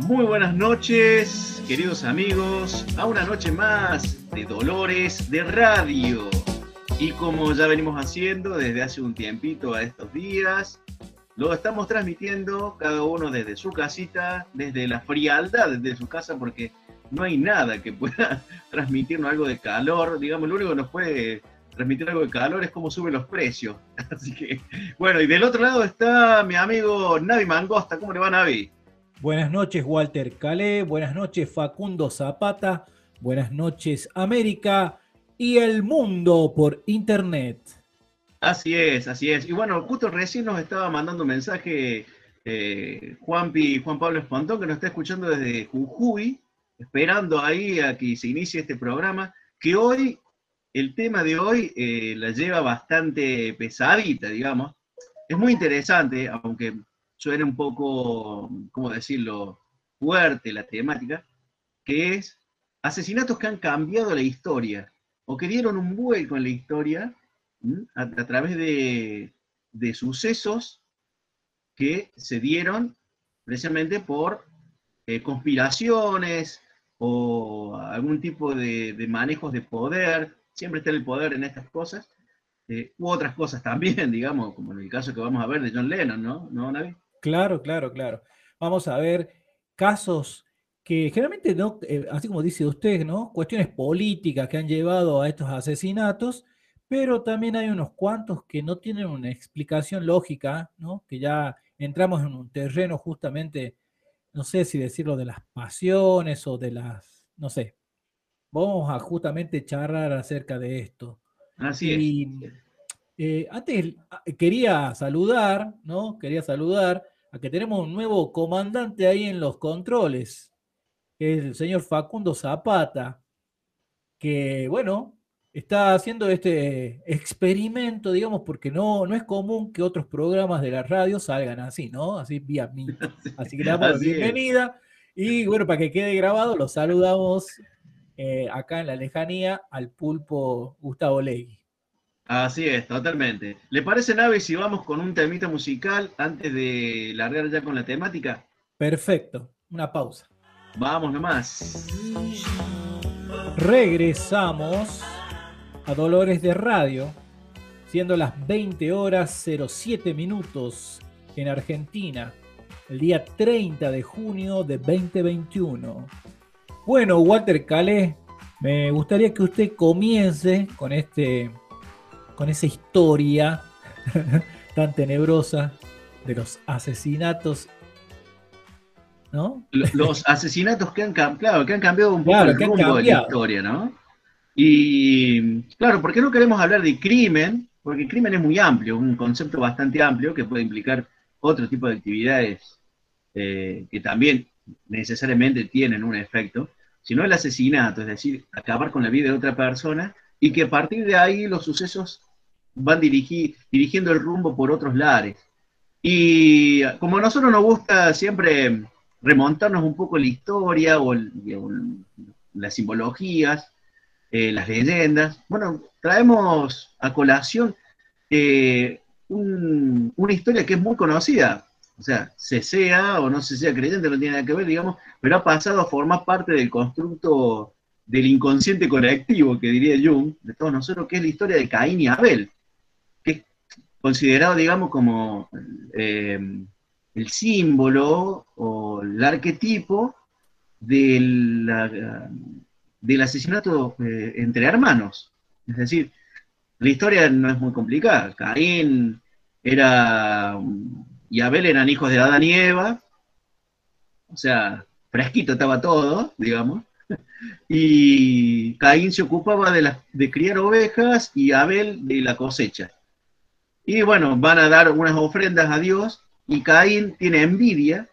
Muy buenas noches, queridos amigos, a una noche más de Dolores de Radio. Y como ya venimos haciendo desde hace un tiempito a estos días, lo estamos transmitiendo cada uno desde su casita, desde la frialdad de su casa, porque no hay nada que pueda transmitirnos algo de calor. Digamos, lo único que nos puede transmitir algo de calor es cómo suben los precios. Así que, bueno, y del otro lado está mi amigo Navi Mangosta. ¿Cómo le va, Navi? Buenas noches, Walter Calé. Buenas noches, Facundo Zapata. Buenas noches, América y el mundo por internet. Así es, así es. Y bueno, justo recién nos estaba mandando un mensaje eh, Juan Pablo Espantón, que nos está escuchando desde Jujuy, esperando ahí a que se inicie este programa, que hoy, el tema de hoy eh, la lleva bastante pesadita, digamos. Es muy interesante, aunque suene un poco, ¿cómo decirlo?, fuerte la temática, que es asesinatos que han cambiado la historia o que dieron un vuelco en la historia a, través de, sucesos que se dieron precisamente por eh, conspiraciones o algún tipo de, manejos de poder, siempre está el poder en estas cosas, eh, u otras cosas también, digamos, como en el caso que vamos a ver de John Lennon, ¿no? ¿No, Navi? Claro, claro, claro. Vamos a ver casos que generalmente, no, eh, así como dice usted, ¿no? Cuestiones políticas que han llevado a estos asesinatos, pero también hay unos cuantos que no tienen una explicación lógica, ¿no? Que ya entramos en un terreno justamente, no sé si decirlo de las pasiones o de las, no sé. Vamos a justamente charlar acerca de esto. Así es. Eh, antes ah, quería saludar, ¿no? Quería saludar a que tenemos un nuevo comandante ahí en los controles, que es el señor Facundo Zapata, que, bueno, está haciendo este experimento, digamos, porque no, no es común que otros programas de la radio salgan así, ¿no? Así vía mí. Así que le damos la bienvenida. Y bueno, para que quede grabado, lo saludamos eh, acá en la lejanía al pulpo Gustavo Legui. Así es, totalmente. ¿Le parece, Navi, si vamos con un temita musical antes de largar ya con la temática? Perfecto, una pausa. Vamos nomás. Regresamos a Dolores de Radio, siendo las 20 horas 07 minutos en Argentina, el día 30 de junio de 2021. Bueno, Walter Calé, me gustaría que usted comience con este con esa historia tan tenebrosa de los asesinatos ¿no? Los asesinatos que han, claro, que han cambiado un poco el rumbo de la historia, ¿no? Y claro, ¿por qué no queremos hablar de crimen? Porque el crimen es muy amplio, un concepto bastante amplio que puede implicar otro tipo de actividades eh, que también necesariamente tienen un efecto, sino el asesinato, es decir, acabar con la vida de otra persona y que a partir de ahí los sucesos van dirigiendo el rumbo por otros lares. Y como a nosotros nos gusta siempre remontarnos un poco la historia o las simbologías, eh, las leyendas. Bueno, traemos a colación eh, una historia que es muy conocida. O sea, se sea o no se sea creyente, no tiene nada que ver, digamos, pero ha pasado a formar parte del constructo del inconsciente colectivo, que diría Jung, de todos nosotros, que es la historia de Caín y Abel, considerado, digamos, como eh, el símbolo o el arquetipo de la, del asesinato eh, entre hermanos. Es decir, la historia no es muy complicada. Caín era y Abel eran hijos de Adán y Eva, o sea, fresquito estaba todo, digamos, y Caín se ocupaba de, de criar ovejas y Abel de la cosecha. Y bueno, van a dar unas ofrendas a Dios y Caín tiene envidia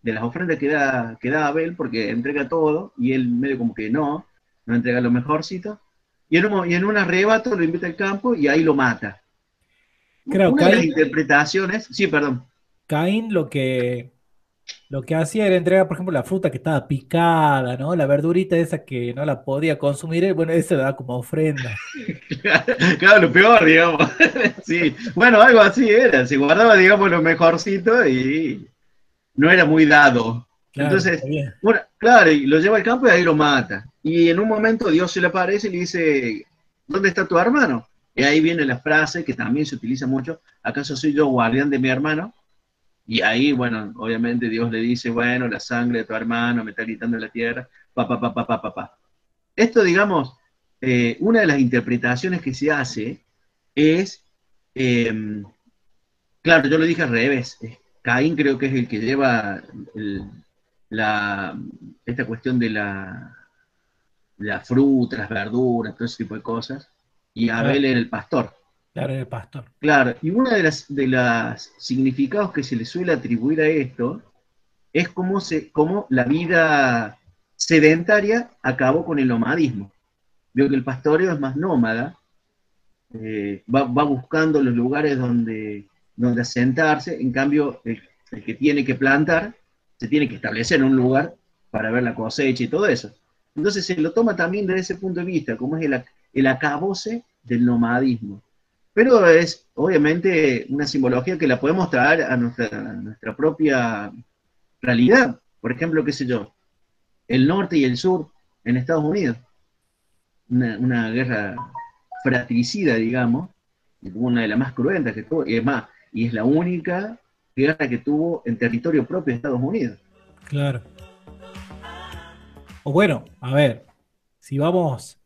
de las ofrendas que da, que da Abel, porque entrega todo, y él medio como que no, no entrega lo mejorcito, y en un, y en un arrebato lo invita al campo y ahí lo mata. Creo, Una de las interpretaciones, sí, perdón. Caín lo que, lo que hacía era entregar, por ejemplo, la fruta que estaba picada, ¿no? La verdurita esa que no la podía consumir, bueno, esa la da como ofrenda. claro, lo peor, digamos. sí, bueno, algo así era, se guardaba, digamos, lo mejorcito y no era muy dado Entonces, bueno, claro, y lo lleva al campo y ahí lo mata. Y en un momento Dios se le aparece y le dice, ¿dónde está tu hermano? Y ahí viene la frase que también se utiliza mucho, ¿acaso soy yo guardián de mi hermano? Y ahí, bueno, obviamente Dios le dice, bueno, la sangre de tu hermano me está gritando en la tierra, pa, pa, pa, pa, pa, pa, pa. Esto, digamos, eh, una de las interpretaciones que se hace es, em, claro, yo lo dije al revés, Caín creo que es el que lleva la, esta cuestión de la, la fruta, las verduras, todo ese tipo de cosas, y Abel era el pastor. Claro, el pastor. Claro, y uno de los las significados que se le suele atribuir a esto es cómo, la vida sedentaria acabó con el nomadismo. Veo que el pastoreo es más nómada, eh, va, buscando los lugares donde, donde asentarse, en cambio el, que tiene que plantar se tiene que establecer en un lugar para ver la cosecha y todo eso. Entonces se lo toma también desde ese punto de vista, como es el, el acabose del nomadismo. Pero es obviamente una simbología que la podemos traer a nuestra, propia realidad. Por ejemplo, qué sé yo, el norte y el sur en Estados Unidos. Una, guerra fratricida, digamos, una de las más cruentas que tuvo, y es más, y es la única guerra que tuvo en territorio propio de Estados Unidos. Claro. O bueno, a ver, si vamos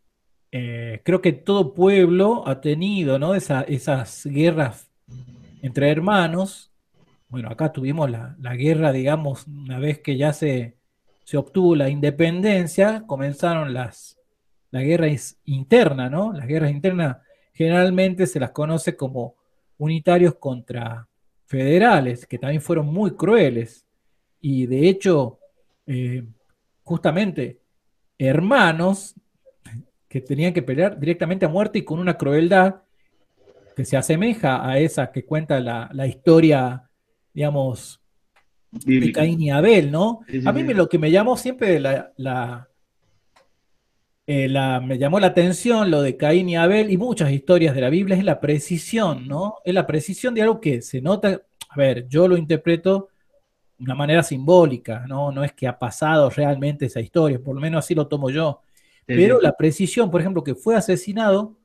eh, creo que todo pueblo ha tenido ¿no? esas guerras entre hermanos. Bueno, acá tuvimos la, guerra, digamos, una vez que ya se, se obtuvo la independencia, comenzaron las, la guerra interna, ¿no? Las guerras internas generalmente se las conoce como unitarios contra federales, que también fueron muy crueles. Y de hecho, eh, justamente, hermanos que tenían que pelear directamente a muerte y con una crueldad que se asemeja a esa que cuenta la, historia, digamos, de Caín y Abel, ¿no? a mí lo que me llamó siempre la, eh, la, me llamó la atención lo de Caín y Abel y muchas historias de la Biblia es la precisión, ¿no? Es la precisión de algo que se nota, a ver, yo lo interpreto de una manera simbólica, ¿no? No es que ha pasado realmente esa historia, por lo menos así lo tomo yo. Pero la precisión, por ejemplo, que fue asesinado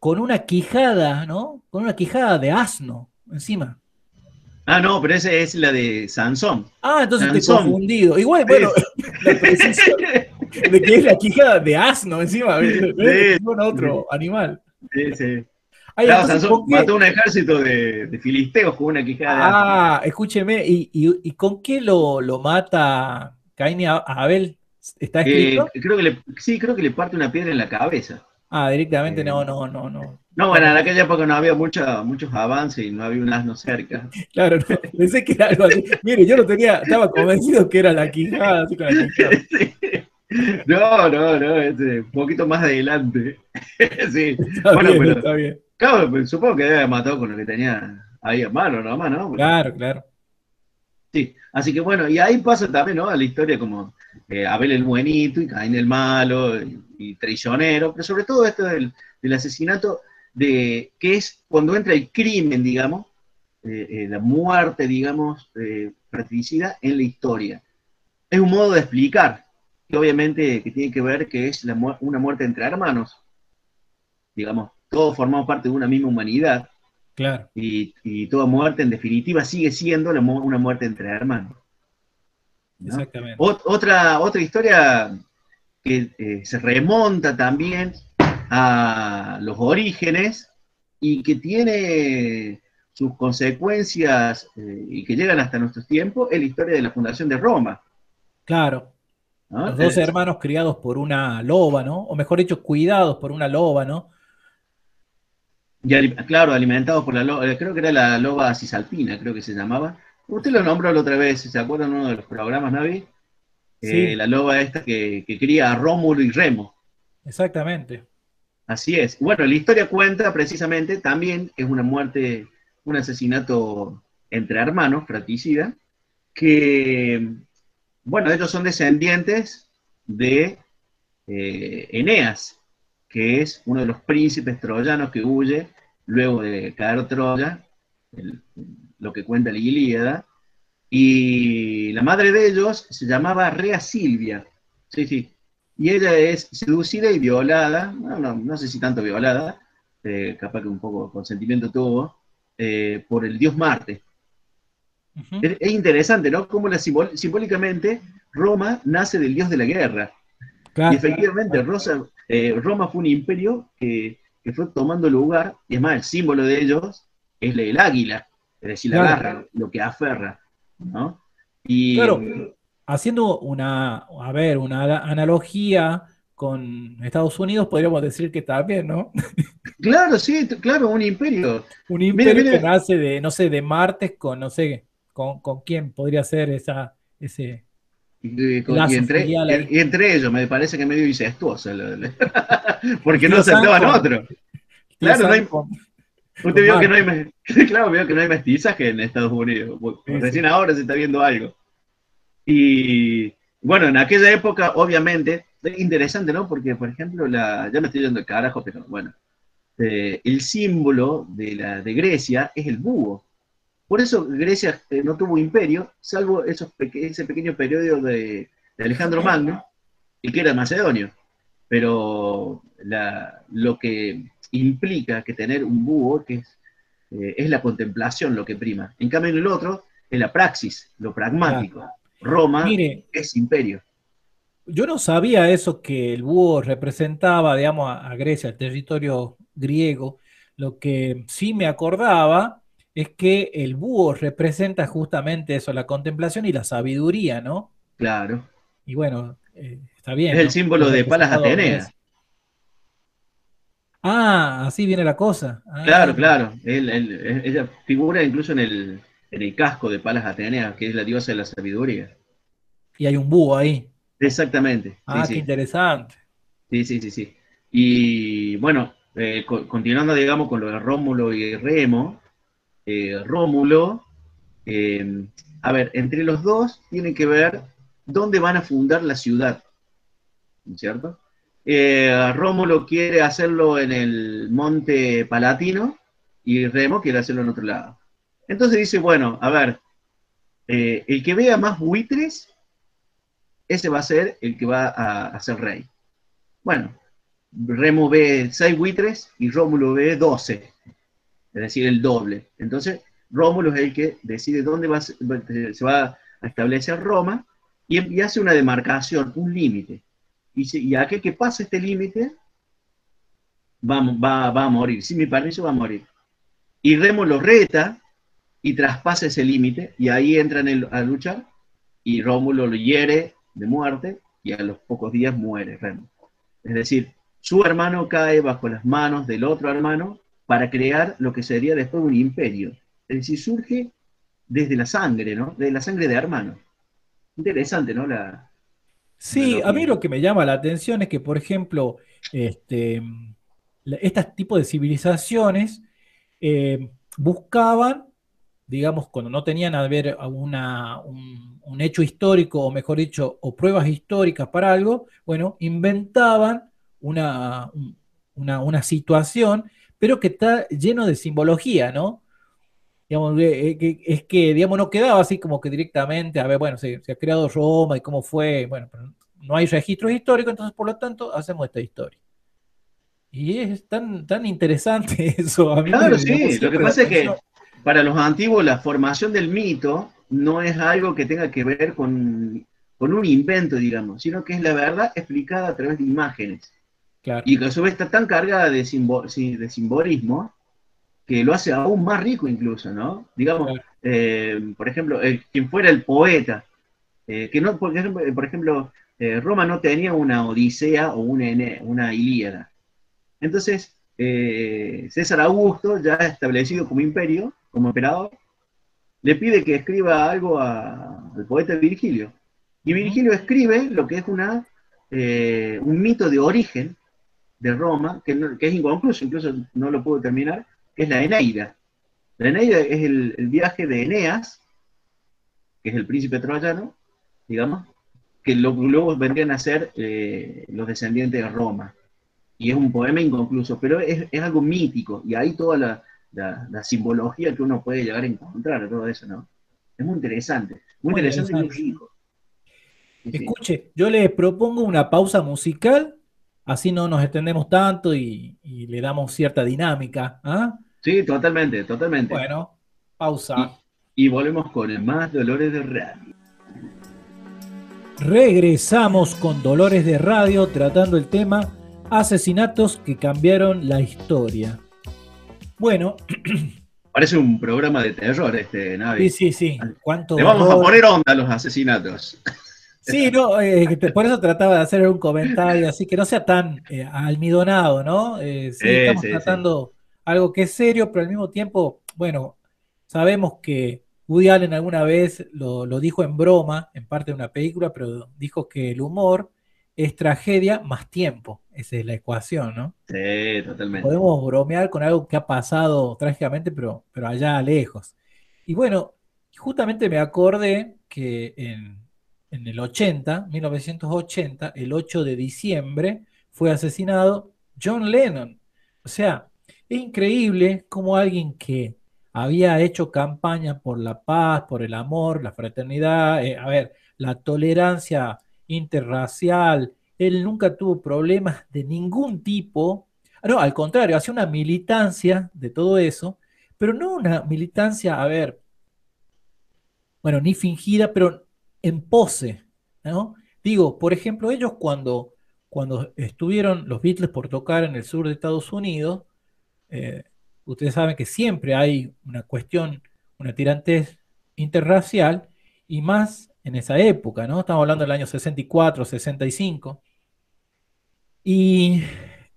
con una quijada, ¿no? Con una quijada de asno encima. Ah, no, pero esa es la de Sansón. Ah, entonces te he confundido. Igual, bueno, la precisión de que es la quijada de asno encima, sí, con otro animal. Sí, sí. claro, Sansón mató un ejército de, filisteos con una quijada de asno. Ah, escúcheme, ¿y, con qué lo, lo mata Caín y Abel? ¿Está escrito? creo que sí, creo que le parte una piedra en la cabeza. Ah, directamente no, no, no, no. No, bueno, en aquella época no había muchos avances y no había un asno cerca. Claro, no, pensé que era algo así. Mire, yo no tenía, estaba convencido que era la quijada, así con la quijada. No, no, no, es un poquito más adelante. sí. Está bueno, bien, pero, está bien. Claro, pues, supongo que debe haber matado con lo que tenía ahí a mano, nomás, ¿no? claro, claro. Sí, así que bueno, y ahí pasa también, ¿no? A la historia como eh, Abel el buenito y Caín el malo y, traicionero, pero sobre todo esto del, asesinato, de que es cuando entra el crimen, digamos, eh, eh, la muerte, digamos, fratricida en la historia. Es un modo de explicar, que obviamente que tiene que ver que es una muerte entre hermanos, digamos, todos formamos parte de una misma humanidad. Claro. Y, toda muerte, en definitiva, sigue siendo una muerte entre hermanos. Exactamente. otra, otra historia que eh, se remonta también a los orígenes y que tiene sus consecuencias eh, y que llegan hasta nuestros tiempos es la historia de la fundación de Roma. Claro. Los dos hermanos criados por una loba, ¿no? O mejor dicho, cuidados por una loba, ¿no? Y, claro, alimentados por la loba, creo que era la loba cisalpina, creo que se llamaba, Usted lo nombró la otra vez, ¿se acuerdan uno de los programas, Navi? Eh, la loba esta que, que cría a Rómulo y Remo. Exactamente. Así es. Bueno, la historia cuenta precisamente también es una muerte, un asesinato entre hermanos, fratricida, que, bueno, ellos son descendientes de eh, Eneas, que es uno de los príncipes troyanos que huye luego de caer Troya, el, lo que cuenta la Ilíada, Y la madre de ellos se llamaba Rea Silvia. Sí, sí. Y ella es seducida y violada, no, no, sé si tanto violada, eh, capaz que un poco consentimiento tuvo, eh, por el dios Marte. es, interesante, ¿no? Cómo la simbólicamente Roma nace del dios de la guerra. y efectivamente, eh, Roma fue un imperio que, fue tomando lugar, y es más, el símbolo de ellos es el águila, es decir, la garra, lo que aferra, ¿no? Y, claro, haciendo una, a ver, una analogía con Estados Unidos, podríamos decir que también, ¿no? Claro, sí, claro, un imperio. Un imperio que nace de, no sé, de Martes con, no sé, con, con quién podría ser esa, ese, y, entre, ellos me parece que medio incestuoso, porque no aceptaban otro. Claro, no hay, usted vio que no hay, claro, veo que no hay mestizaje en Estados Unidos. Recién ahora se está viendo algo. Y bueno, en aquella época, obviamente, es interesante, ¿no? Porque, por ejemplo, la, ya me estoy yendo el carajo, pero bueno, eh, el símbolo de, la, de Grecia es el búho. Por eso Grecia eh, no tuvo imperio, salvo esos ese pequeño periodo de, Alejandro Magno, y que era macedonio. Pero lo que implica que tener un búho, que es, eh, es, la contemplación lo que prima. En cambio, en el otro es la praxis, lo pragmático. Roma es imperio. Yo no sabía eso que el búho representaba, digamos, a Grecia, el territorio griego. Lo que sí me acordaba es que el búho representa justamente eso, la contemplación y la sabiduría, ¿no? Claro. Y bueno, eh, está bien. Es el símbolo de Palas Atenea. Ah, así viene la cosa. Ah. Claro, claro. ella figura incluso en el, en el casco de Palas Atenea, que es la diosa de la sabiduría. Y hay un búho ahí. Exactamente. Ah, qué interesante. Sí, sí, sí, sí. Y bueno, eh, continuando, digamos, con lo de Rómulo y Remo, eh, Rómulo, eh, a ver, entre los dos tienen que ver dónde van a fundar la ciudad, ¿cierto? Eh, Rómulo quiere hacerlo en el monte Palatino y Remo quiere hacerlo en otro lado. Entonces dice, bueno, a ver, el que vea más buitres, ese va a ser el que va a, a ser rey. Bueno, Remo ve seis buitres y Rómulo ve 12 es decir, el doble. Entonces, Rómulo es el que decide dónde va, se va a establecer Roma y, hace una demarcación, un límite. Y, y aquel que pase este límite va, va, a morir. Sin mi permiso va a morir. Y Remo lo reta y traspasa ese límite y ahí entran a luchar y Rómulo lo hiere de muerte y a los pocos días muere Remo. Es decir, su hermano cae bajo las manos del otro hermano para crear lo que sería después un imperio. Es decir, surge desde la sangre, ¿no? De la sangre de hermano. Interesante, ¿no? La, sí, a mí lo que me llama la atención es que, por ejemplo, este, este tipo de civilizaciones eh, buscaban, digamos, cuando no tenían a ver una, un, hecho histórico, o mejor dicho, o pruebas históricas para algo, bueno, inventaban una, una, una situación pero que está lleno de simbología, ¿no? Digamos, eh, es que, digamos, no quedaba así como que directamente, a ver, bueno, se, ha creado Roma y cómo fue, bueno, pero no hay registros históricos, entonces por lo tanto hacemos esta historia. Y es tan, tan interesante eso. A mí claro, sí, lo que pasa es que para los antiguos la formación del mito no es algo que tenga que ver con, con un invento, digamos, sino que es la verdad explicada a través de imágenes. Y que a su vez está tan cargada de, de simbolismo que lo hace aún más rico incluso, ¿no? Digamos, eh, por ejemplo, quien fuera el poeta, eh, que no, por ejemplo, por ejemplo eh, Roma no tenía una Odisea o una, una Ilíada. Entonces, César Augusto, ya establecido como imperio, como emperador, le pide que escriba algo al poeta Virgilio. Y Virgilio escribe lo que es una, un mito de origen de Roma, que, es inconcluso, incluso no lo puedo terminar, que es la Eneida. La Eneida es el, viaje de Eneas, que es el príncipe troyano, digamos, que luego vendrían a ser eh, los descendientes de Roma. Y es un poema inconcluso, pero es, algo mítico, y ahí toda la, simbología que uno puede llegar a encontrar, todo eso, ¿no? Es muy interesante, muy, interesante, y muy rico. Escuche, yo les propongo una pausa musical, así no nos extendemos tanto y, le damos cierta dinámica. ¿ah? Sí, totalmente, totalmente. Bueno, pausa. Y, volvemos con más Dolores de Radio. Regresamos con Dolores de Radio tratando el tema asesinatos que cambiaron la historia. Bueno. Parece un programa de terror este, Navi. Sí, sí, sí. Le vamos a poner onda a los asesinatos. Sí, no, eh, por eso trataba de hacer un comentario así que no sea tan eh, almidonado, ¿no? Eh, sí, estamos tratando algo que es serio, pero al mismo tiempo, bueno, sabemos que Woody Allen alguna vez lo, lo, dijo en broma, en parte de una película, pero dijo que el humor es tragedia más tiempo. Esa es la ecuación, ¿no? Sí, totalmente. Podemos bromear con algo que ha pasado trágicamente, pero, pero allá lejos. Y bueno, justamente me acordé que en, en el 80, 1980, el 8 de diciembre, fue asesinado John Lennon. O sea, es increíble como alguien que había hecho campaña por la paz, por el amor, la fraternidad, eh, a ver, la tolerancia interracial, él nunca tuvo problemas de ningún tipo. No, al contrario, hacía una militancia de todo eso, pero no una militancia, a ver, bueno, ni fingida, pero en pose, ¿no? Digo, por ejemplo, ellos cuando, cuando estuvieron los Beatles por tocar en el sur de Estados Unidos, eh, ustedes saben que siempre hay una cuestión, una tirantez interracial, y más en esa época, ¿no? Estamos hablando del año 64, 65. Y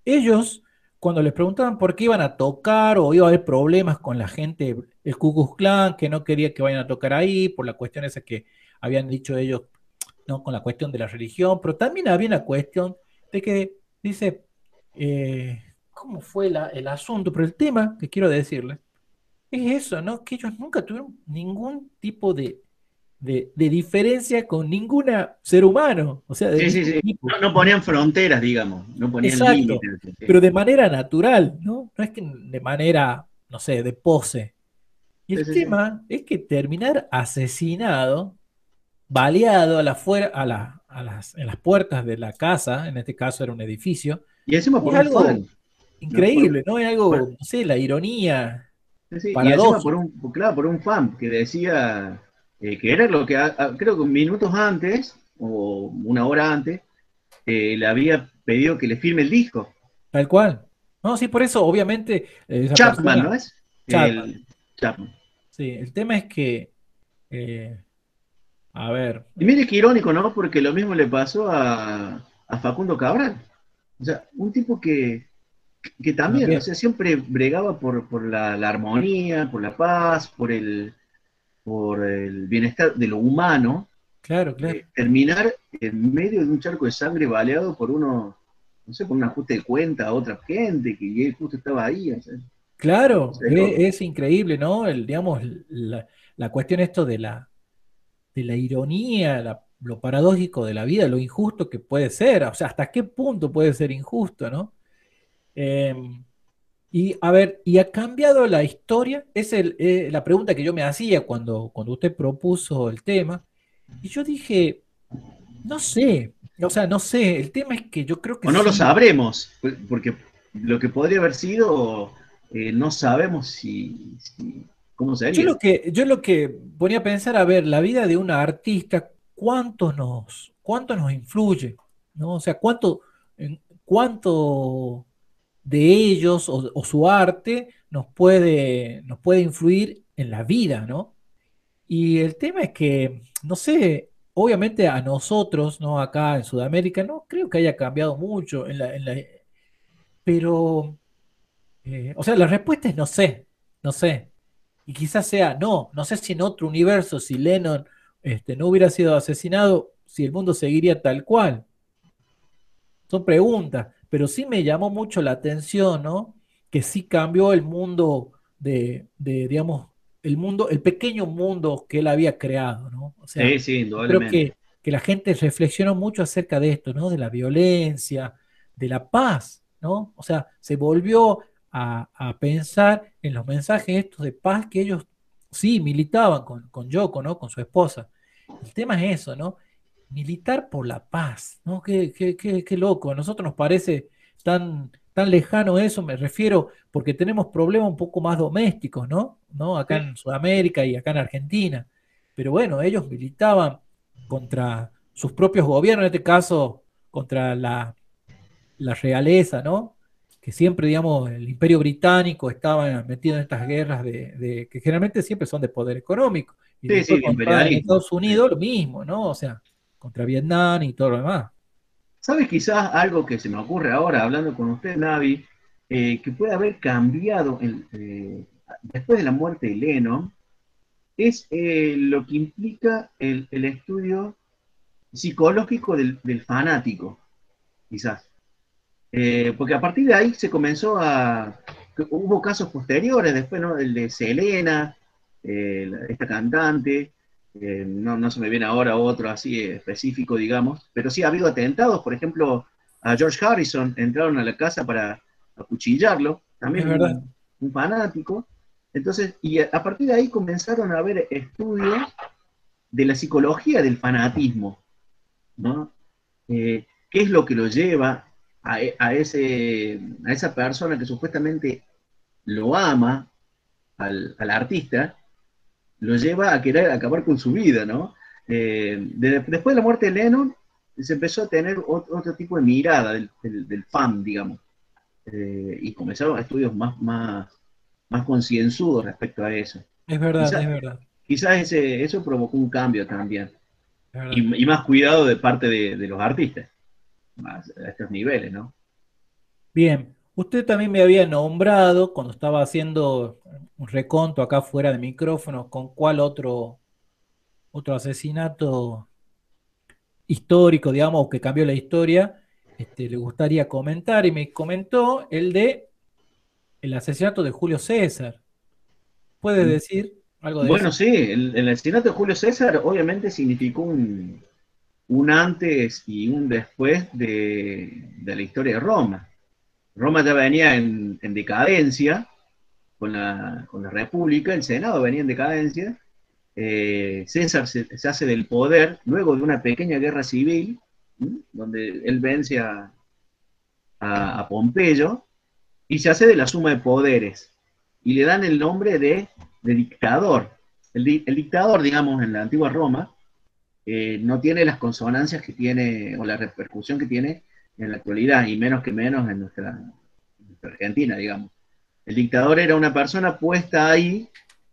ellos, cuando les preguntaban por qué iban a tocar o iba a haber problemas con la gente, el Ku Klux Klan, que no quería que vayan a tocar ahí, por la cuestión esa que habían dicho ellos, ¿no? Con la cuestión de la religión, pero también había una cuestión de que, dice, eh, ¿cómo fue el asunto? Pero el tema que quiero decirles es eso, ¿no? Que ellos nunca tuvieron ningún tipo de de, diferencia con ninguna ser humano. O sea, No, ponían fronteras, digamos, no ponían límites. Pero de manera natural, ¿no? No es que de manera, no sé, de pose. Y el tema es que terminar asesinado, baleado a la fuera, a, la, a las, en las puertas de la casa, en este caso era un edificio. Y encima por algo increíble, ¿no? Es algo, no sé, la ironía. Sí, y encima por un, claro, por un fan que decía eh, que era lo que creo que minutos antes, o una hora antes, eh, le había pedido que le firme el disco. Tal cual. No, sí, por eso, obviamente. Eh, Chapman, ¿no es? Chapman. Sí, el tema es que. A ver. Y mire qué irónico, ¿no? Porque lo mismo le pasó a, Facundo Cabral. O sea, un tipo que, que también, o sea, siempre bregaba por, la, armonía, por la paz, por el, por el bienestar de lo humano, claro, claro. Eh, terminar en medio de un charco de sangre baleado por uno, no sé, por un ajuste de cuenta a otra gente que él justo estaba ahí. Claro, es, increíble, ¿no? El, digamos, la, cuestión esto de la, de la ironía, lo paradójico de la vida, lo injusto que puede ser, o sea, hasta qué punto puede ser injusto, ¿no? Eh, y a ver, ¿y ha cambiado la historia? Es eh, la pregunta que yo me hacía cuando, cuando usted propuso el tema. Y yo dije, no sé, o sea, no sé, el tema es que yo creo que... O no lo sabremos, porque lo que podría haber sido, eh, no sabemos si, ¿Cómo sería? Yo lo, que, yo lo que ponía a pensar, a ver, la vida de una artista, ¿cuánto nos, cuánto nos influye? ¿no? O sea, ¿cuánto, cuánto de ellos o, su arte nos puede, nos puede influir en la vida, ¿no? Y el tema es que, no sé, obviamente a nosotros, ¿no? Acá en Sudamérica, no creo que haya cambiado mucho, en la, en la, pero, eh, o sea, la respuesta es no sé, no sé. Y quizás sea, no, no sé si en otro universo, si Lennon este, no hubiera sido asesinado, si el mundo seguiría tal cual. Son preguntas pero sí me llamó mucho la atención, ¿no? Que sí cambió el mundo de, digamos, el mundo, el pequeño mundo que él había creado, ¿no? O sea, sí, sí, Creo que, que la gente reflexionó mucho acerca de esto, ¿no? De la violencia, de la paz, ¿no? O sea, se volvió a, pensar en los mensajes estos de paz que ellos sí, militaban con, con Yoko, ¿no? Con su esposa. El tema es eso, ¿no? Militar por la paz, ¿no? Qué, qué, qué, qué loco. A nosotros nos parece tan, tan lejano eso, me refiero, porque tenemos problemas un poco más domésticos, ¿no? ¿no? Acá en Sudamérica y acá en Argentina. Pero bueno, ellos militaban contra sus propios gobiernos, en este caso contra la, la realeza, ¿no? Que siempre, digamos, el imperio británico estaba metido en estas guerras de, que generalmente siempre son de poder económico. Y sí, sí, contra Estados Unidos lo mismo, ¿no? O sea, contra Vietnam y todo lo demás. ¿Sabes quizás algo que se me ocurre ahora, hablando con usted, Navi, eh, que puede haber cambiado eh, después de la muerte de Lennon? Es eh, lo que implica el, estudio psicológico del, fanático, quizás. Porque a partir de ahí se comenzó a... Hubo casos posteriores, después, ¿no? El de Selena, esta cantante, eh, no, se me viene ahora otro así específico, digamos, pero sí ha habido atentados, por ejemplo, a George Harrison entraron a la casa para acuchillarlo, también un, un, fanático. Entonces, y a, partir de ahí comenzaron a haber estudios de la psicología del fanatismo, ¿no? Eh, ¿Qué es lo que lo lleva a, ese, a esa persona que supuestamente lo ama al, al artista lo lleva a querer acabar con su vida, ¿no? Eh, después de la muerte de Lennon, se empezó a tener otro, tipo de mirada del, fan, digamos, eh, y comenzaron estudios más, más, más concienzudos respecto a eso. Es verdad, es verdad. Quizás ese, eso provocó un cambio también. Y, más cuidado de parte de, de los artistas, más a estos niveles, ¿no? Bien, Usted también me había nombrado cuando estaba haciendo un reconto acá fuera de micrófono con cuál otro, otro asesinato histórico, digamos, que cambió la historia, este, le gustaría comentar y me comentó el de el asesinato de Julio César. ¿Puede mm. decir algo de bueno, eso? Bueno, sí, el, asesinato de Julio César obviamente significó un, antes y un después de, de la historia de Roma. Roma ya venía en, decadencia con la, República, el Senado venía en decadencia, eh, César se, hace del poder luego de una pequeña guerra civil, donde él vence a, Pompeyo, y se hace de la suma de poderes, y le dan el nombre de, dictador. El, dictador, digamos, en la antigua Roma, eh, no tiene las consonancias que tiene, o la repercusión que tiene en la actualidad, y menos que menos en nuestra, Argentina, digamos. El dictador era una persona puesta ahí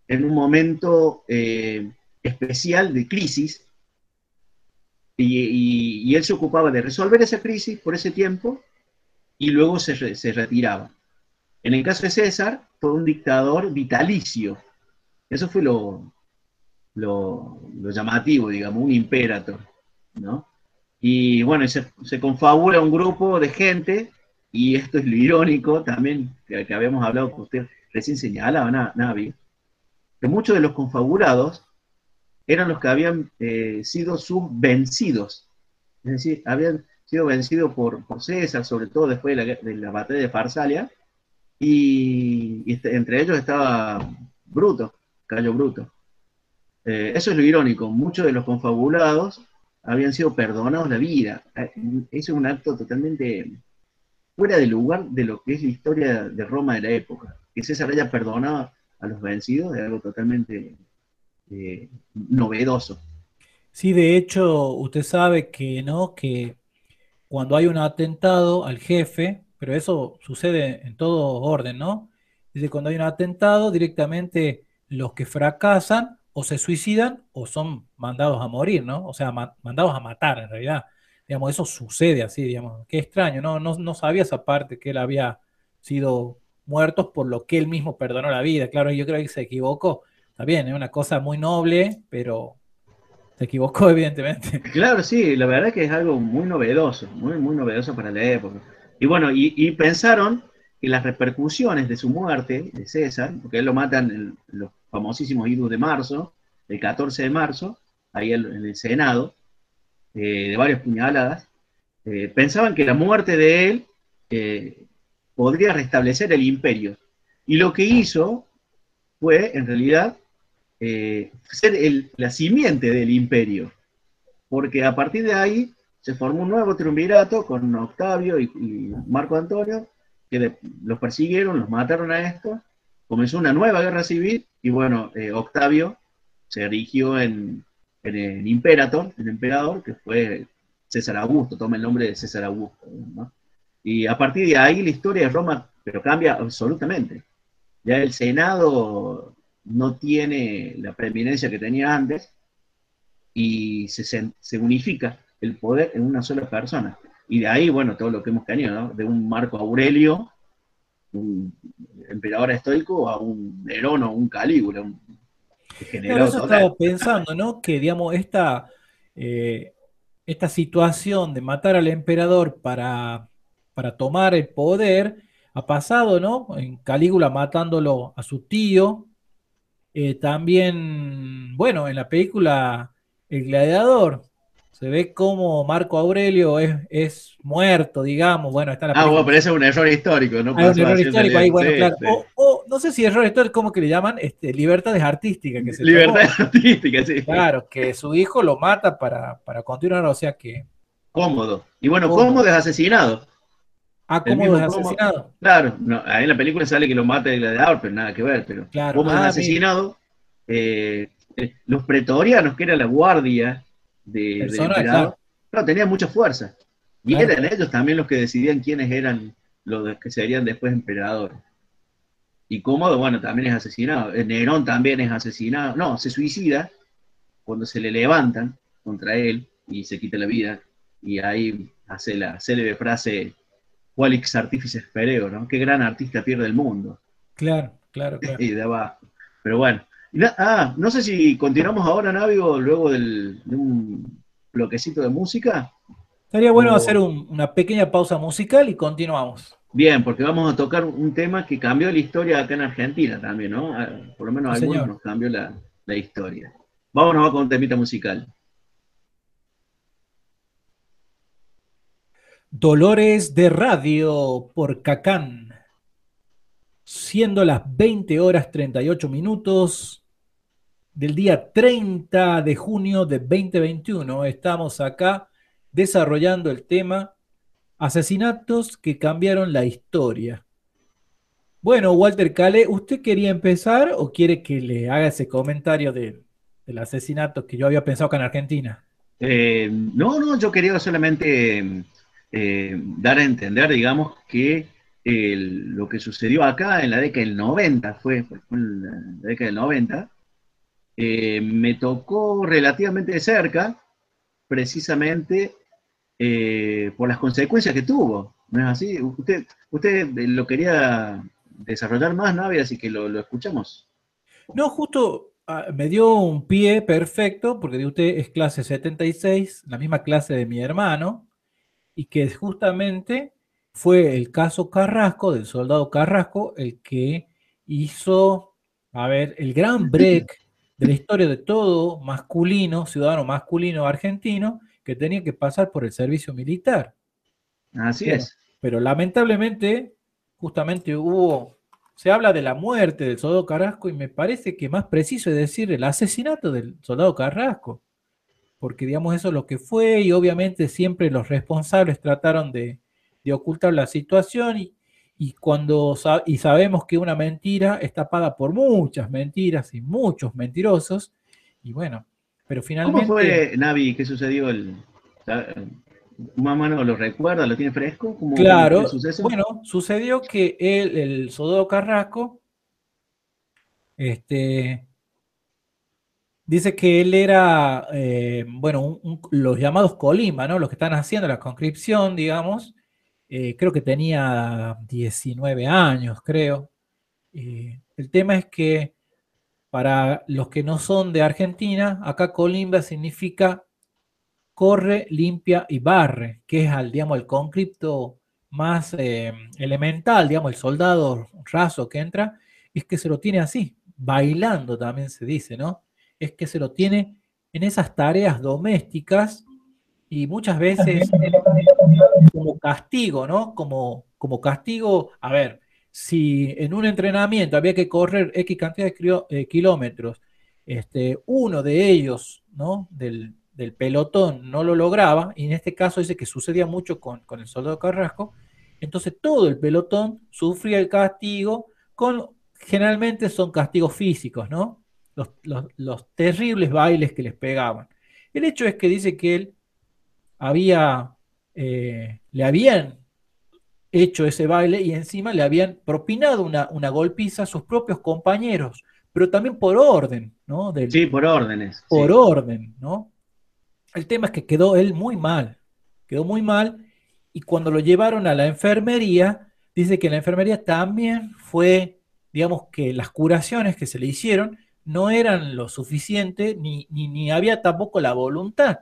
en un momento eh, especial de crisis, y, él se ocupaba de resolver esa crisis por ese tiempo, y luego se, retiraba. En el caso de César, fue un dictador vitalicio. Eso fue lo, lo, llamativo, digamos, un imperator, ¿no? Y bueno, se, se confabula un grupo de gente, y esto es lo irónico también, que, habíamos hablado con usted recién señalaba, Navi, que muchos de los confabulados eran los que habían eh, sido subvencidos, es decir, habían sido vencidos por, por César, sobre todo después de la, batalla de Farsalia, y, este, entre ellos estaba Bruto, Cayo Bruto. Eh, eso es lo irónico, muchos de los confabulados habían sido perdonados la vida. Eh, eso es un acto totalmente fuera de lugar de lo que es la historia de Roma de la época. Que César haya perdonado a los vencidos es algo totalmente eh, novedoso. Sí, de hecho, usted sabe que no, que cuando hay un atentado al jefe, pero eso sucede en todo orden, ¿no? Dice, cuando hay un atentado, directamente los que fracasan o se suicidan o son mandados a morir, ¿no? O sea, mandados a matar en realidad. Digamos, eso sucede así, digamos. Qué extraño, ¿no? No, sabía esa parte que él había sido muerto por lo que él mismo perdonó la vida. Claro, yo creo que se equivocó. Está bien, es una cosa muy noble, pero se equivocó, evidentemente. Claro, sí, la verdad es que es algo muy novedoso, muy, muy novedoso para la época. Y bueno, y, pensaron que las repercusiones de su muerte, de César, porque él lo matan en los famosísimos idus de marzo, el 14 de marzo, ahí en el Senado, eh, de varias puñaladas, eh, pensaban que la muerte de él eh, podría restablecer el imperio. Y lo que hizo fue, en realidad, ser la simiente del imperio, porque a partir de ahí se formó un nuevo triunvirato con Octavio y, Marco Antonio, que los persiguieron, los mataron a estos, comenzó una nueva guerra civil y bueno, eh, Octavio se erigió en, en, Imperator, el emperador, que fue César Augusto, toma el nombre de César Augusto. Y a partir de ahí la historia de Roma, pero cambia absolutamente. Ya el Senado no tiene la preeminencia que tenía antes y se, se unifica el poder en una sola persona. Y de ahí, bueno, todo lo que hemos tenido, ¿no? De un Marco Aurelio, un emperador estoico, a un Nerón o un Calígula, un general. eso estaba pensando, ¿no? Que, digamos, esta, eh, esta situación de matar al emperador para, para tomar el poder ha pasado, ¿no? En Calígula matándolo a su tío. Eh, también, bueno, en la película El Gladiador, se ve como Marco Aurelio es, es muerto, digamos. Bueno, está la Ah, bueno, pero ese es un error histórico, ¿no? Hay un error histórico ahí, bueno, claro. O, no sé si error histórico, ¿cómo que le llaman? Este, libertades artísticas. Que se libertades artísticas, sí. Claro, que su hijo lo mata para, para continuar, o sea que. Cómodo. Y bueno, cómodo, es asesinado. Ah, cómodo es asesinado. Claro, no, ahí en la película sale que lo mata el gladiador, pero nada que ver. Pero claro. cómodo es ah, asesinado. Eh, eh, los pretorianos, que era la guardia de, emperador, claro. tenían mucha fuerza. Y eran ellos también los que decidían quiénes eran los que serían después emperadores. Y Cómodo, bueno, también es asesinado. Eh, Nerón también es asesinado. No, se suicida cuando se le levantan contra él y se quita la vida. Y ahí hace la célebre frase, Qualix artifices pereo, ¿no? Qué gran artista pierde el mundo. Claro, claro, claro. y de abajo. Pero bueno, ah, no sé si continuamos ahora, Navio, luego del, de un bloquecito de música. Estaría bueno hacer una pequeña pausa musical y continuamos. Bien, porque vamos a tocar un tema que cambió la historia acá en Argentina también, ¿no? Ah, por lo menos a algunos nos cambió la, la historia. Vámonos con un temita musical. Dolores de Radio por Cacán. Siendo las 20 horas 38 minutos, del día 30 de junio de 2021. Estamos acá desarrollando el tema Asesinatos que cambiaron la historia. Bueno, Walter Cale, ¿usted quería empezar o quiere que le haga ese comentario del asesinato que yo había pensado acá en Argentina? Eh, no, no, yo quería solamente eh, dar a entender, digamos, que lo que sucedió acá en la década del 90, fue, fue en la década del 90, eh, me tocó relativamente de cerca, precisamente eh, por las consecuencias que tuvo. ¿No es así? Usted, usted lo quería desarrollar más, ¿no? Así que lo, escuchamos. No, justo ah, me dio un pie perfecto, porque usted es clase 76, la misma clase de mi hermano, y que justamente fue el caso Carrasco, del soldado Carrasco, el que hizo, a ver, el gran break de la historia de todo masculino, ciudadano masculino argentino, que tenía que pasar por el servicio militar. Así es. Pero lamentablemente, justamente hubo, se habla de la muerte del soldado Carrasco y me parece que más preciso es decir el asesinato del soldado Carrasco, porque digamos eso es lo que fue y obviamente siempre los responsables trataron de, de ocultar la situación y, y cuando y sabemos que una mentira está tapada por muchas mentiras y muchos mentirosos, y bueno, pero finalmente... ¿Cómo fue, Navi, qué sucedió? El, ¿Más o menos lo recuerda, lo tiene fresco? claro, bueno, sucedió que él, el soldado Carrasco, este, dice que él era, eh, bueno, los llamados Colima, ¿no? Los que están haciendo la conscripción, digamos, eh, creo que tenía 19 años, creo. Eh, el tema es que para los que no son de Argentina, acá colimba significa corre, limpia y barre, que es digamos, el concripto más eh, elemental, digamos, el soldado raso que entra, es que se lo tiene así, bailando también se dice, ¿no? Es que se lo tiene en esas tareas domésticas y muchas veces como castigo, ¿no? Como, como castigo, a ver, si en un entrenamiento había que correr X cantidad de eh, kilómetros este, uno de ellos, ¿no? Del, pelotón no lo lograba, y en este caso dice que sucedía mucho con, con el soldado Carrasco, entonces todo el pelotón sufría el castigo con, generalmente son castigos físicos, ¿no? Los, terribles bailes que les pegaban. El hecho es que dice que él había, eh, le habían hecho ese baile y encima le habían propinado una, una golpiza a sus propios compañeros, pero también por orden, ¿no? sí, por órdenes. Por orden, ¿no? El tema es que quedó él muy mal, quedó muy mal y cuando lo llevaron a la enfermería, dice que la enfermería también fue, digamos que las curaciones que se le hicieron no eran lo suficiente, ni, ni había tampoco la voluntad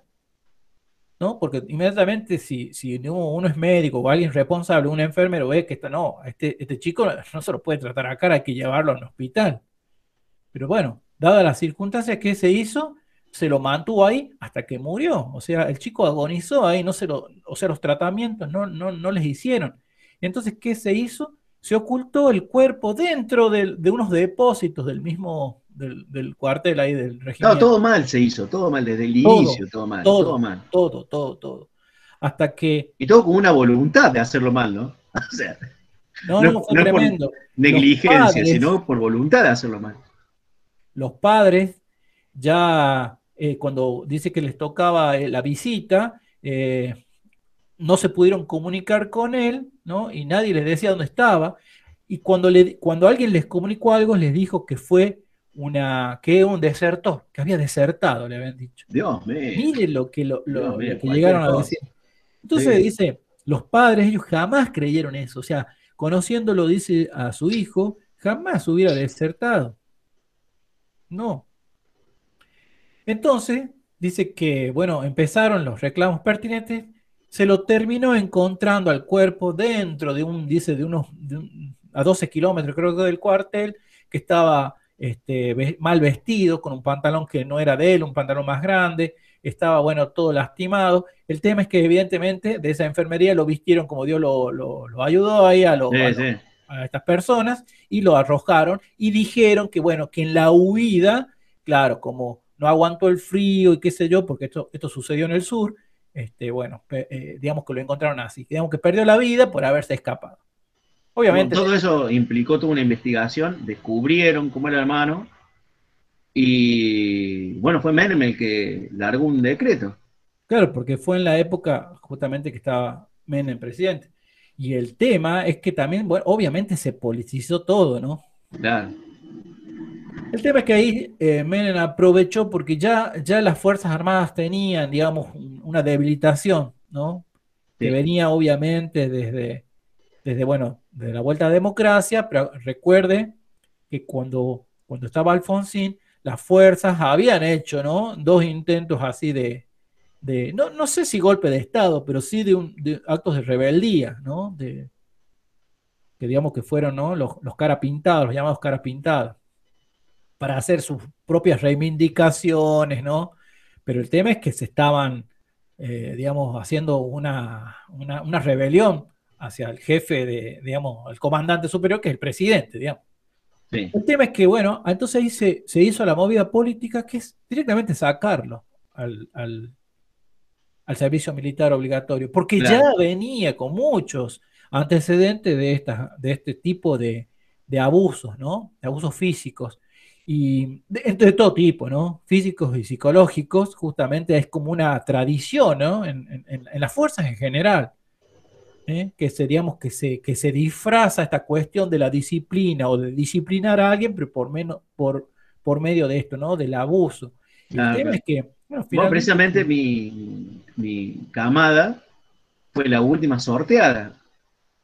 ¿no? Porque inmediatamente si, si uno es médico o alguien responsable, un enfermero ve que está, no, este, este chico no se lo puede tratar acá, hay que llevarlo al hospital. Pero bueno, dadas las circunstancias que se hizo, se lo mantuvo ahí hasta que murió. O sea, el chico agonizó ahí, no se lo, o sea, los tratamientos no, no, no les hicieron. Entonces, ¿qué se hizo? Se ocultó el cuerpo dentro de, de unos depósitos del mismo del, cuartel ahí del régimen. No, todo mal se hizo, todo mal, desde el inicio, todo mal. Todo, mal. Todo, todo, todo. Hasta que. Y todo con una voluntad de hacerlo mal, ¿no? O sea. No, no, fue tremendo. negligencia, sino por voluntad de hacerlo mal. Los padres, ya eh, cuando dice que les tocaba eh, la visita, eh, no se pudieron comunicar con él, ¿no? Y nadie les decía dónde estaba. Y cuando, le, cuando alguien les comunicó algo, les dijo que fue una, que un desertor, que había desertado, le habían dicho. Dios mío. Miren lo que, lo, llegaron a decir. Entonces dice, los padres, ellos jamás creyeron eso. O sea, conociéndolo, dice a su hijo, jamás hubiera desertado. No. Entonces, dice que, bueno, empezaron los reclamos pertinentes, se lo terminó encontrando al cuerpo dentro de un, dice, de unos, a 12 kilómetros creo que del cuartel, que estaba este, mal vestido, con un pantalón que no era de él, un pantalón más grande, estaba, bueno, todo lastimado. El tema es que evidentemente de esa enfermería lo vistieron como Dios lo, ayudó ahí a, a, estas personas y lo arrojaron y dijeron que, bueno, que en la huida, claro, como no aguantó el frío y qué sé yo, porque esto, esto sucedió en el sur, este, bueno, eh, digamos que lo encontraron así, digamos que perdió la vida por haberse escapado. Obviamente. Todo eso implicó toda una investigación, descubrieron cómo era el hermano, y bueno, fue Menem el que largó un decreto. Claro, porque fue en la época justamente que estaba Menem presidente. Y el tema es que también, bueno, obviamente se politizó todo, ¿no? Claro. El tema es que ahí eh, Menem aprovechó porque ya, ya las Fuerzas Armadas tenían, digamos, una debilitación, ¿no? Que venía obviamente desde, desde, bueno, de la vuelta a democracia, pero recuerde que cuando, cuando estaba Alfonsín, las fuerzas habían hecho, ¿no? Dos intentos así de, de no, no sé si golpe de Estado, pero sí de, un, actos de rebeldía, ¿no? De, que digamos que fueron, ¿no? Los, los cara pintados, los llamados cara pintados, para hacer sus propias reivindicaciones, ¿no? Pero el tema es que se estaban, eh, digamos, haciendo una, una, una rebelión hacia el jefe de, digamos, el comandante superior, que es el presidente, digamos. El tema es que, bueno, entonces ahí se, hizo la movida política que es directamente sacarlo al, servicio militar obligatorio, porque ya venía con muchos antecedentes de, esta, de este tipo de, abusos, ¿no? De abusos físicos. Y de, todo tipo, ¿no? Físicos y psicológicos, justamente es como una tradición, ¿no? en las fuerzas en general. ¿Eh? que seríamos que se, que se disfraza esta cuestión de la disciplina o de disciplinar a alguien, pero por, menos, por, por medio de esto, ¿no? Del abuso. el tema es que, bueno, precisamente mi, mi, camada fue la última sorteada.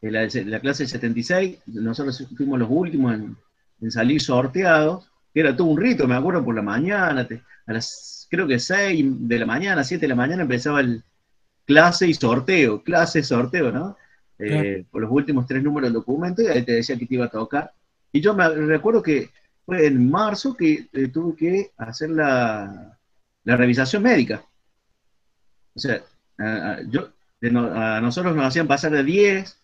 La, la, clase 76, nosotros fuimos los últimos en, en, salir sorteados, era todo un rito, me acuerdo por la mañana, a las creo que 6 de la mañana, 7 de la mañana empezaba el, clase y sorteo, clase, sorteo, ¿no? Eh, por los últimos tres números del documento y ahí te decía que te iba a tocar. Y yo me recuerdo que fue en marzo que eh, tuve que hacer la, la, revisación médica. O sea, a, yo, a nosotros nos hacían pasar de 10,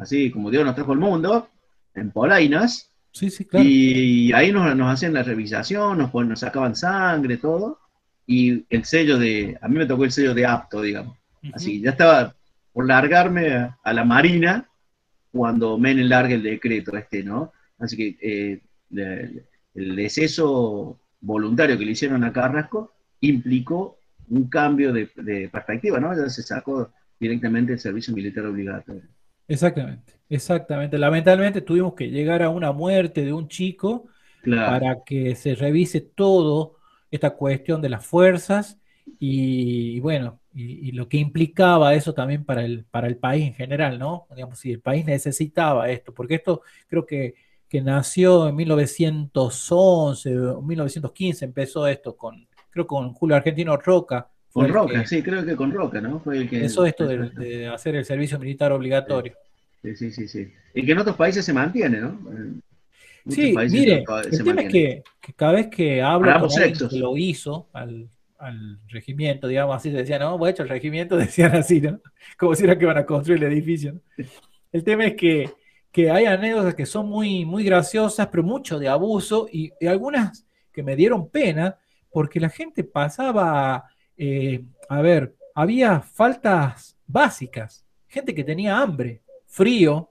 así como Dios nos trajo el mundo, en polainas, Sí, sí, claro. Y ahí nos, hacían la revisación, nos, nos sacaban sangre, todo. Y el sello de, a mí me tocó el sello de apto, digamos. Así, ya estaba por largarme a, la Marina cuando Menem larga el decreto este, ¿no? Así que eh, el deceso voluntario que le hicieron a Carrasco implicó un cambio de, perspectiva, ¿no? Ya se sacó directamente el servicio militar obligatorio. Exactamente, exactamente. Lamentablemente tuvimos que llegar a una muerte de un chico para que se revise todo esta cuestión de las fuerzas y, bueno, y, lo que implicaba eso también para el, para el país en general, ¿no? Digamos, si el país necesitaba esto, porque esto creo que, que nació en 1911 o 1915, empezó esto con, creo con Julio Argentino Roca. Con Roca, sí, creo que con Roca, ¿no? Fue el que... Eso esto de, hacer el servicio militar obligatorio. Sí, sí, sí, sí. Y que en otros países se mantiene, ¿no? Sí, mire, el tema es que, cada vez que hablo con alguien que lo hizo al, regimiento, digamos así, se decía, no, voy a echar el regimiento, decían así, ¿no? Como si era que van a construir el edificio. El tema es que, que, hay anécdotas que son muy, muy graciosas, pero mucho de abuso y algunas que me dieron pena, porque la gente pasaba, eh, a ver, había faltas básicas, gente que tenía hambre, frío,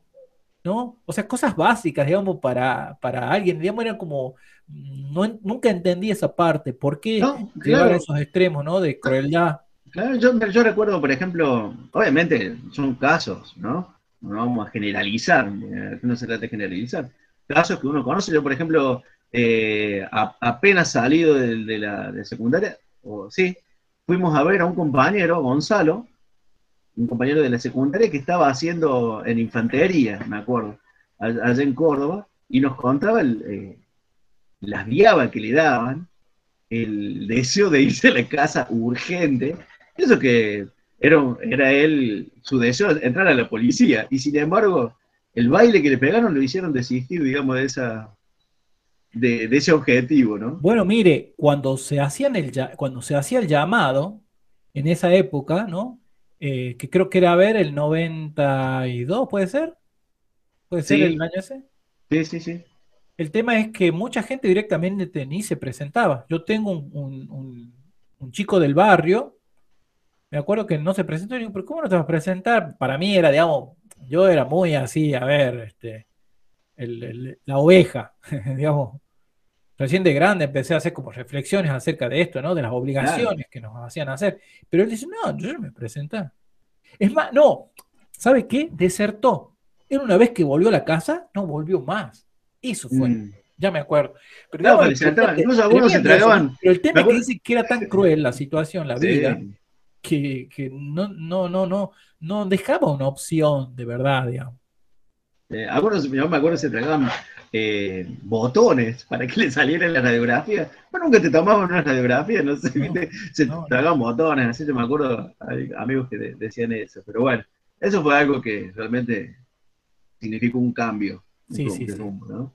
¿no? O sea, cosas básicas, digamos, para, para alguien, digamos, era como, no, nunca entendí esa parte, ¿por qué llevar a esos extremos, ¿no? De crueldad. Claro, yo, yo recuerdo, por ejemplo, obviamente son casos, ¿no? No vamos a generalizar, eh, no se trata de generalizar. Casos que uno conoce, yo por ejemplo, eh, apenas salido de, la secundaria, o sí, fuimos a ver a un compañero, Gonzalo, un compañero de la secundaria que estaba haciendo en infantería, me acuerdo, allá en Córdoba, y nos contaba eh, las viabas que le daban, el deseo de irse a la casa urgente, eso que era, era él, su deseo, entrar a la policía, y sin embargo, el baile que le pegaron lo hicieron desistir, digamos, de esa, de, ese objetivo, ¿no? Bueno, mire, cuando se, hacían el, cuando se hacía el llamado, en esa época, ¿no? Eh, que creo que era, a ver, el 92, ¿puede ser? ¿Puede ser el año ese? Sí, sí, sí. El tema es que mucha gente directamente ni se presentaba. Yo tengo un, chico del barrio, me acuerdo que no se presentó, y digo, pero ¿cómo no te vas a presentar? Para mí era, digamos, yo era muy así, a ver, este, la oveja, digamos. Recién de grande empecé a hacer como reflexiones acerca de esto, ¿no? De las obligaciones que nos hacían hacer. Pero él dice, no, yo me presenté. Es más, no, ¿sabe qué? Desertó. Era una vez que volvió a la casa, no volvió más. Eso fue. Mm. Ya me acuerdo. Pero, no, incluso algunos se tragaban. Pero el tema es que dice que era tan cruel la situación, la vida, que, que, no, no, no, no, no dejaba una opción de verdad, digamos. Eh, algunos, yo me acuerdo, se tragaban eh, botones para que le saliera en la radiografía. Bueno, nunca te tomaban una radiografía, no sé, se tragaban botones, así yo me acuerdo, hay amigos que decían eso. Pero bueno, eso fue algo que realmente significó un cambio. Sí, sí, sí. ¿no?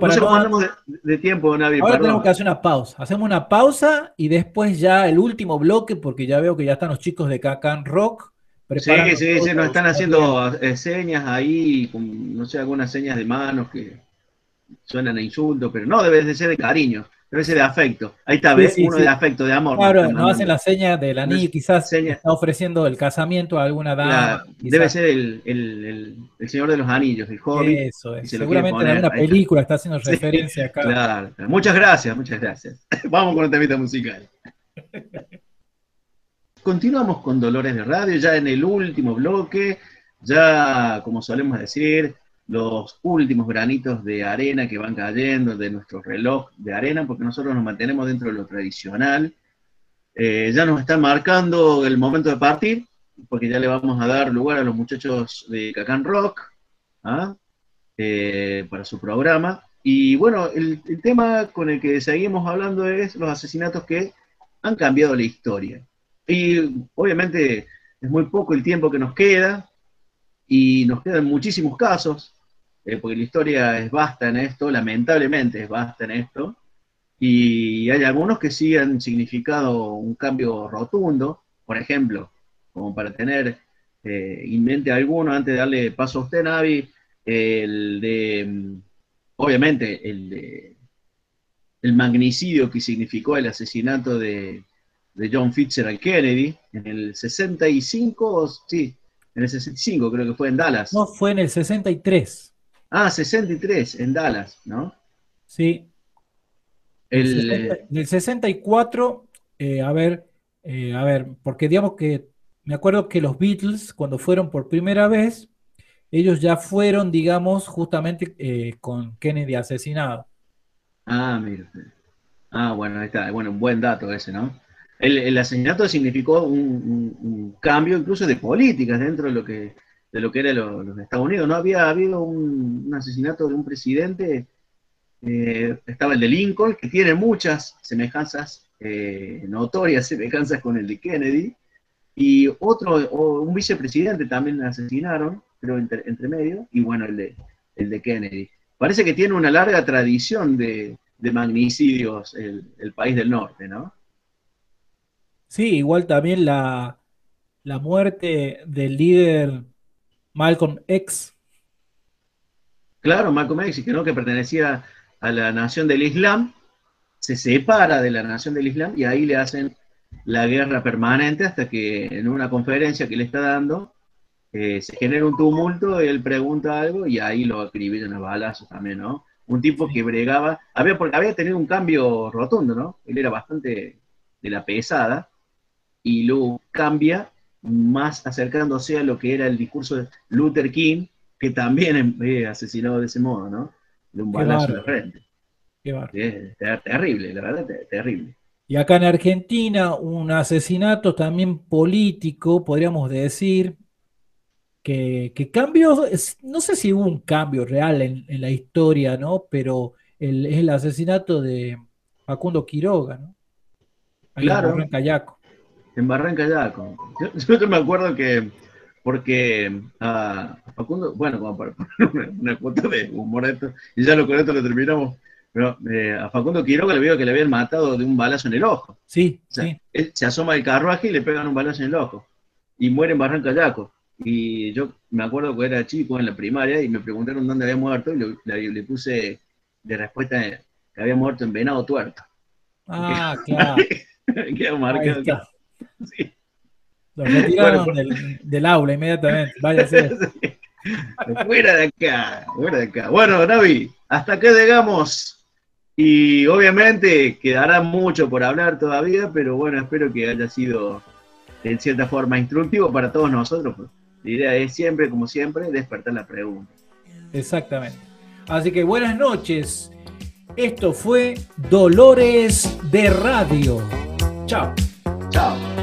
para no de, de, tiempo, Navi. Ahora tenemos que hacer una pausa. Hacemos una pausa y después ya el último bloque, porque ya veo que ya están los chicos de Kakan Rock Sí, sí, sí, nos están haciendo eh, señas ahí, no sé, algunas señas de manos que suenan a insulto, pero no, debe de ser de cariño, debe ser de afecto. Ahí está, ¿ves? Uno de afecto, de amor. Claro, no, hacen la seña del anillo, quizás está ofreciendo el casamiento a alguna dama. debe ser el, el, el, Señor de los Anillos, el joven. Eso es. Seguramente en alguna película está haciendo referencia acá. Claro, muchas gracias, muchas gracias. Vamos con el temita musical. Continuamos con Dolores de Radio, ya en el último bloque, ya como solemos decir, los últimos granitos de arena que van cayendo de nuestro reloj de arena, porque nosotros nos mantenemos dentro de lo tradicional. Eh, ya nos están marcando el momento de partir, porque ya le vamos a dar lugar a los muchachos de Cacan Rock ¿ah? eh, para su programa. Y bueno, el tema con el que seguimos hablando es los asesinatos que han cambiado la historia. Y obviamente es muy poco el tiempo que nos queda y nos quedan muchísimos casos, eh, porque la historia es vasta en esto, lamentablemente es vasta en esto, y hay algunos que sí han significado un cambio rotundo, por ejemplo, como para tener eh, en mente alguno, antes de darle paso a usted, Navi, el de obviamente el, el magnicidio que significó el asesinato de, John Fitzgerald Kennedy en el 65, sí, en el 65 creo que fue en Dallas. No, fue en el 63. Ah, 63, en Dallas, ¿no? Sí. El, en el 64, eh, a ver, eh, a ver, porque digamos que me acuerdo que los Beatles, cuando fueron por primera vez, ellos ya fueron, digamos, justamente eh, con Kennedy asesinado. Ah, mira. Ah, bueno, ahí está. Bueno, un buen dato ese, ¿no? El, asesinato significó un, cambio incluso de políticas dentro de lo que, de lo que era los Estados Unidos. No había habido un, asesinato de un presidente. Eh, estaba el de Lincoln, que tiene muchas semejanzas, eh, notorias semejanzas con el de Kennedy. Y otro, un vicepresidente también asesinaron, creo, entre, medio, y bueno, el de, el de Kennedy. Parece que tiene una larga tradición de, magnicidios el, país del norte, ¿no? Sí, igual también la, muerte del líder Malcolm X. Claro, Malcolm X, que, ¿no? que pertenecía a la nación del Islam, se separa de la nación del Islam y ahí le hacen la guerra permanente hasta que en una conferencia que le está dando eh, se genera un tumulto, él pregunta algo y ahí lo acribillan a balazos también, ¿no? Un tipo que bregaba, había, porque había tenido un cambio rotundo, ¿no? Él era bastante de la pesada y luego cambia más acercándose a lo que era el discurso de Luther King, que también eh, asesinado de ese modo, ¿no? De un balazo en la frente. Qué terrible, la verdad, terrible. Y acá en Argentina, un asesinato también político, podríamos decir, que, que cambios, no sé si hubo un cambio real en, la historia, ¿no? Pero el, es el asesinato de Facundo Quiroga, ¿no? claro. En Yaco. En Barranca Yaco. Yo, me acuerdo que, porque a Facundo, bueno, como para poner una, cuota de humoreto, y ya lo con esto lo terminamos, pero eh, a Facundo Quiroga le veo que le habían matado de un balazo en el ojo. Sí, sí. se asoma el carruaje y le pegan un balazo en el ojo. Y muere en Barranca Yaco. Y yo me acuerdo que era chico en la primaria y me preguntaron dónde había muerto y le, puse de respuesta que había muerto en Venado Tuerto. Ah, claro. Quedó marcado. Sí. Lo retiraron del, del, aula inmediatamente. Vaya Fuera de acá, fuera de acá. Bueno, Navi, hasta que llegamos. Y obviamente quedará mucho por hablar todavía, pero bueno, espero que haya sido en cierta forma instructivo para todos nosotros. Pues. La idea es siempre, como siempre, despertar la pregunta. Exactamente. Así que buenas noches. Esto fue Dolores de Radio. Chao. Chao.